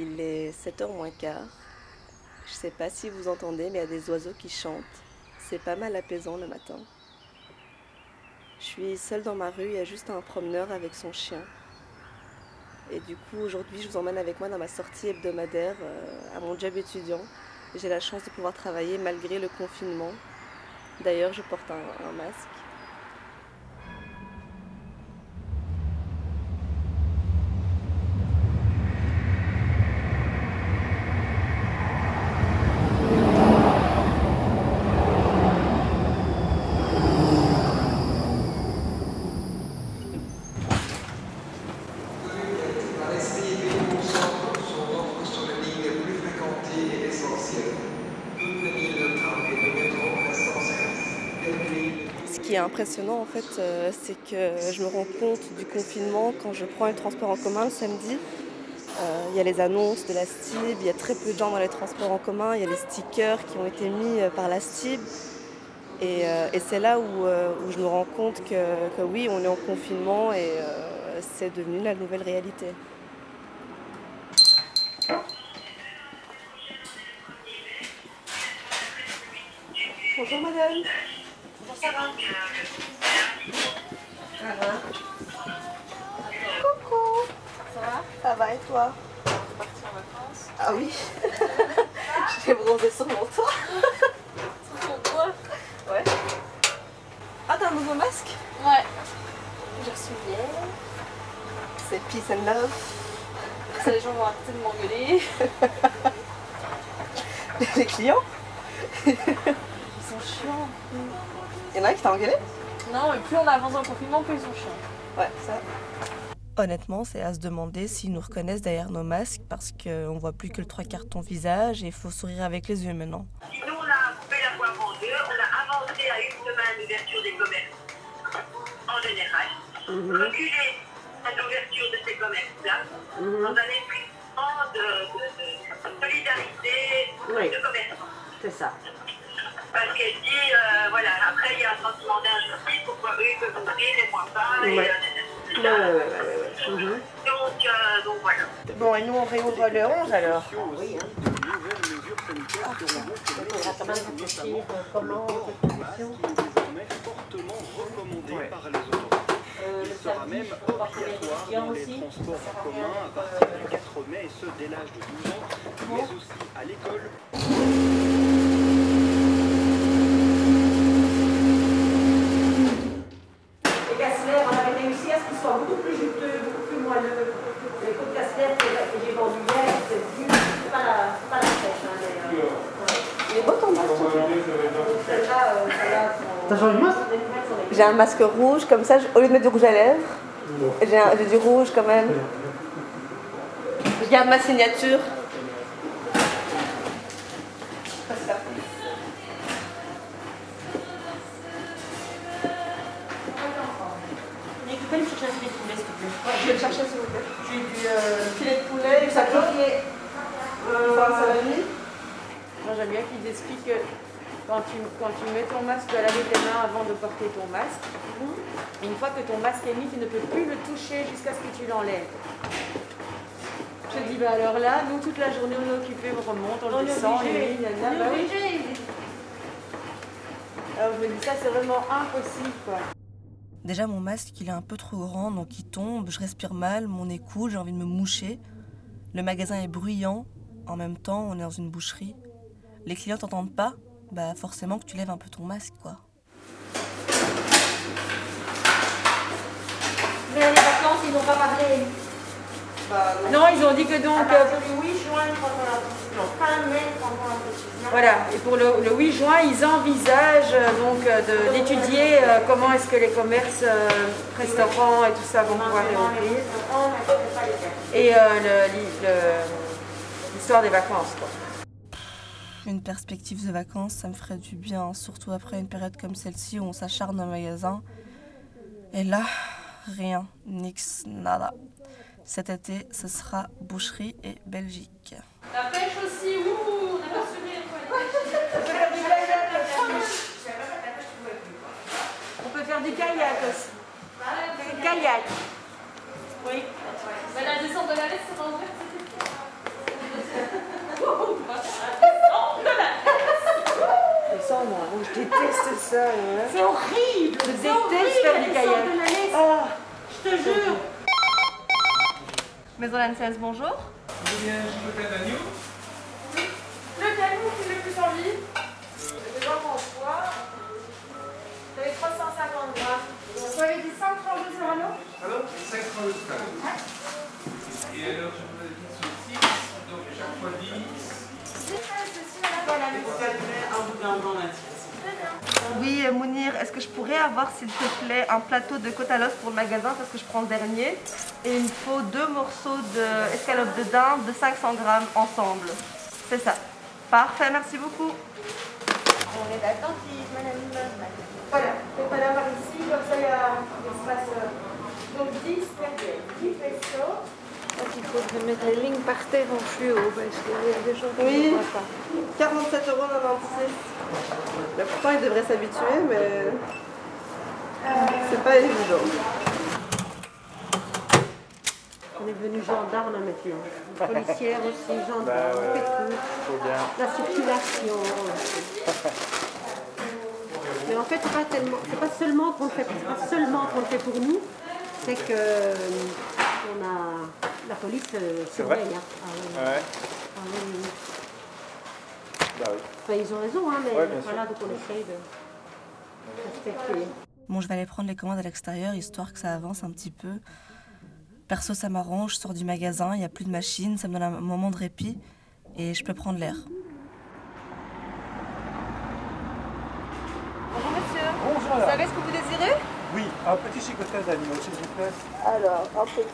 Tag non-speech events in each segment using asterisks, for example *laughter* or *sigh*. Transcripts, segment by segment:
Il est 7h moins quart. Je sais pas si vous entendez, mais il y a des oiseaux qui chantent. C'est pas mal apaisant le matin. Je suis seule dans ma rue, il y a juste un promeneur avec son chien. Et du coup, aujourd'hui, je vous emmène avec moi dans ma sortie hebdomadaire euh, à mon job étudiant. J'ai la chance de pouvoir travailler malgré le confinement. D'ailleurs, je porte un masque. Un esprit et pays concentrent son offre sur les lignes les plus fréquentées et essentielles. Toutes les lignes de tram et de métro restent en service. Quelques lignes Ce qui est impressionnant en fait, euh, c'est que je me rends compte du confinement quand je prends les transports en commun le samedi. Euh, Il y a les annonces de la STIB, il y a très peu de gens dans les transports en commun, il y a les stickers qui ont été mis euh, par la STIB. Et, c'est là où, je me rends compte que, que oui, on est en confinement et c'est devenu la nouvelle réalité. Bonjour madame. Coucou. Ça va Ça va et toi? Parti en vacances Ah oui. J'ai bronzé sur mon toit. Sur ton toit Ouais. Ah, t'as un nouveau masque? Ouais. J'ai reçu hier. C'est Peace and Love. Ça, les gens vont arrêter de m'engueuler. Les clients? Ils sont chiants. Y en a un qui t'a engueulé? Non, mais plus on avance dans le confinement, plus ils sont chiants. Ouais, ça. Honnêtement, c'est à se demander s'ils nous reconnaissent derrière nos masques parce qu'on voit plus que le trois quarts de ton visage et il faut sourire avec les yeux maintenant. Sinon, on a coupé la poire en deux, on a avancé à une semaine l'ouverture des commerces en général, reculé à l'ouverture de ces commerces-là, dans un esprit de, de, de solidarité Oui. de commerçants. C'est ça. Parce qu'elle dit, euh, Ouais. Ouais, ouais, ouais, ouais. Mhm. donc, euh, donc voilà. Bon, et nous, on réouvre le 11 alors. Oui, hein. Euh, comment, fortement recommandé par les autorités. Euh, Il sera même obligatoire dans les aussi. transports en commun à partir du euh, 4 mai, et ce dès l'âge de 12 ans, mais aussi à l'école. Les casse-lèvres, on avait réussi à ce qu'ils soient beaucoup plus juteux, beaucoup plus moelleux. Les côtes casse-lèvres que que j'ai vendues hier, c'est du- c'est pas la, c'est pas la fraîche. Hein, mais, euh, ouais. Il est beau ton masque Donc celle-là, euh, celle-là, sont- T'as changé de masque? J'ai un masque rouge, comme ça, au lieu de mettre du rouge à lèvres, j'ai du rouge quand même. Je garde ma signature. Mais tu peux me chercher un filet de poulet, s'il te plaît. Je vais le chercher s'il vous plaît. J'ai du euh, Filet de poulet, du ça sac coquille. euh. Moi, j'aime bien qu'ils expliquent que quand tu, quand tu mets ton masque, tu dois laver tes mains avant de porter ton masque. Une fois que ton masque est mis, tu ne peux plus le toucher jusqu'à ce que tu l'enlèves. Je dis, bah alors là, nous, toute la journée, on est occupés, on remonte, on On le est descend, obligé. et bah oui. obligé. Alors je me dis, ça, c'est vraiment impossible, quoi. Déjà, mon masque, il est un peu trop grand, donc il tombe, je respire mal, mon nez coule, j'ai envie de me moucher. Le magasin est bruyant, en même temps, on est dans une boucherie. Les clients t'entendent pas, bah forcément que tu lèves un peu ton masque, quoi. Mais les vacances, ils n'ont pas parlé. Non, ils ont dit que donc, À euh, partir du 8 juin, quand on a Non, fin mai, quand on a voilà, et pour le, le 8 juin, ils envisagent euh, donc euh, de- d'étudier euh, comment est-ce que les commerces, euh, restaurants et tout ça vont pouvoir réouvrir. Et euh, le- li- le- l'histoire des vacances, quoi. Une perspective de vacances, ça me ferait du bien, surtout après une période comme celle-ci où on s'acharne au magasin. Et là, rien, nix, nada. Cet été, ce sera boucherie et Belgique. La pêche aussi, ouh, on a pas subi On peut faire du kayak aussi. Kayak. Oui. Mais la descente de la laisse, moi, je déteste ça. Hein. C'est horrible. Je déteste horrible, faire du kayak. Oh. Je te jure. Maison Lancens, bonjour. Bien, je le canot qui est le plus en vie. Les gens qu'on voit, vous avez 350 grammes. Vous avez dit 5,32 sur l'anneau Allô? 5,32 sur l'anneau. Et alors, je vous ai dit oui, euh, Mounir, est-ce que je pourrais avoir, s'il te plaît, un plateau de côte à l'os pour le magasin parce que je prends le dernier Et il me faut deux morceaux d'escalope de dinde de 500 grammes ensemble. C'est ça. Parfait, merci beaucoup. On est attentive, madame. Voilà, l'avoir ici, comme ça il y a l'espace. euh, Donc 10 derrière, 10 pesos. Il faudrait mettre les lignes par terre en fluo parce qu'il y a des gens qui Oui. ne voient pas. 47,96 euros. Pourtant, il devrait s'habituer, mais c'est pas évident. On est venu gendarme maintenant. *laughs* Policière aussi, gendarme, on fait tout. La circulation. *laughs* Mais en fait, c'est pas tellement, c'est pas seulement qu'on le fait, c'est pas seulement qu'on le fait pour nous, c'est que euh, on a la police euh, surveille. hein. Ah oui. Ouais. Ah oui. Bah oui. Enfin, ils ont raison, hein, mais Ouais, bien sûr. voilà, donc on essaye de respecter. Bon, je vais aller prendre les commandes à l'extérieur histoire que ça avance un petit peu. Perso, ça m'arrange, je sors du magasin, il n'y a plus de machine, ça me donne un moment de répit et je peux prendre l'air. Bonjour monsieur, Bonjour vous savez ce que vous désirez? Oui, un petit chicotin d'agneau, s'il vous plaît. Alors, un petit.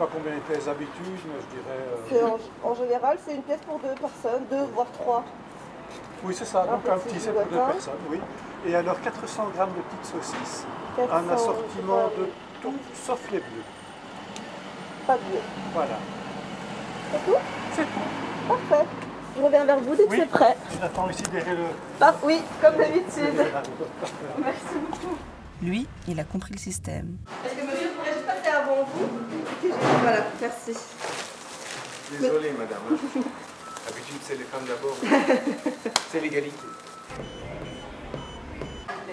Pas combien les habitudes, mais je dirais. euh, en, en général, c'est une pièce pour deux personnes, deux voire trois. Oui, c'est ça. un Donc un petit c'est pour deux personnes, oui. Et alors 400 grammes de petites saucisses. 400, Un assortiment de tout sauf les bleus. Pas de bleu. Voilà. C'est tout C'est tout. Parfait. Je reviens vers vous dès que Oui. c'est prêt. J'attends ici derrière le. Par- oui, comme d'habitude. derrière Lui, il a compris le système. Merci. Désolé, madame. hein. *laughs* D'habitude, c'est les femmes d'abord. *laughs* C'est l'égalité.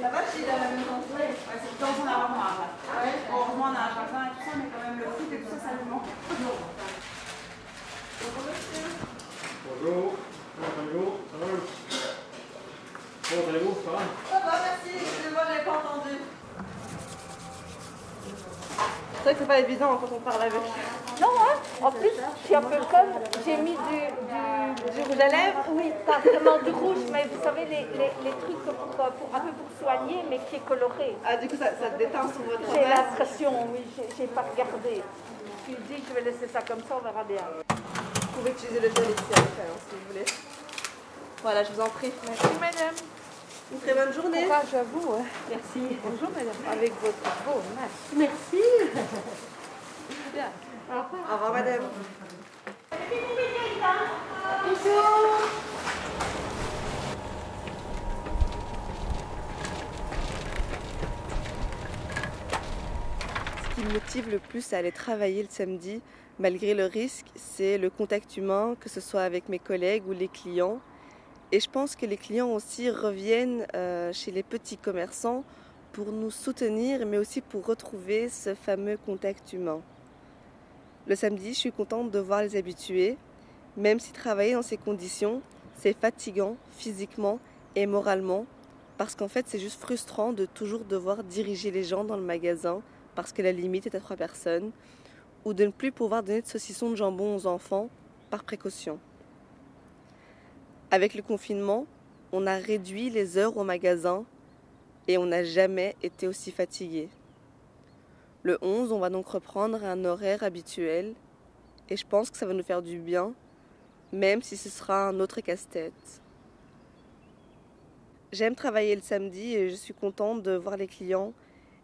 Ça va, Gilles, à la maison C'est dans son armoire là. Heureusement, on a un jardin et tout ça, mais quand même le foot et tout ça, ça nous manque. Bonjour. Bonjour. Ça va Comment allez-vous Ça va Ça va, merci. Excusez-moi, j'avais pas entendu. C'est vrai que c'est pas évident quand on parle avec. Non, hein En plus, je suis un peu comme, j'ai mis du, du, du rouge à lèvres. Oui, pas vraiment du rouge, mais vous savez, les, les, les trucs pour, pour, un peu pour soigner, mais qui est coloré. Ah, du coup, ça, ça déteint sur votre J'ai l'impression, oui, j'ai- pas regardé. Je me dis, je vais laisser ça comme ça, on verra bien. Vous pouvez utiliser le gel ici après, hein, si vous voulez. Voilà, je vous en prie. Merci madame. Une très bonne journée. Courage à vous. hein. Merci. Bonjour madame. Avec votre beau masque. Merci. Au revoir, madame. Ce qui me motive le plus à aller travailler le samedi, malgré le risque, c'est le contact humain, que ce soit avec mes collègues ou les clients. Et je pense que les clients aussi reviennent euh, chez les petits commerçants pour nous soutenir, mais aussi pour retrouver ce fameux contact humain. Le samedi, je suis contente de voir les habitués, même si travailler dans ces conditions, c'est fatigant physiquement et moralement, parce qu'en fait, c'est juste frustrant de toujours devoir diriger les gens dans le magasin, parce que la limite est à trois personnes, ou de ne plus pouvoir donner de saucisson de jambon aux enfants par précaution. Avec le confinement, on a réduit les heures au magasin et on n'a jamais été aussi fatigué. Le 11, on va donc reprendre un horaire habituel et je pense que ça va nous faire du bien, même si ce sera un autre casse-tête. J'aime travailler le samedi et je suis contente de voir les clients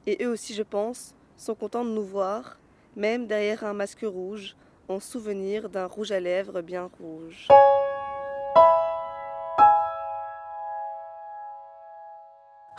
et eux aussi, je pense, sont contents de nous voir, même derrière un masque rouge, en souvenir d'un rouge à lèvres bien rouge.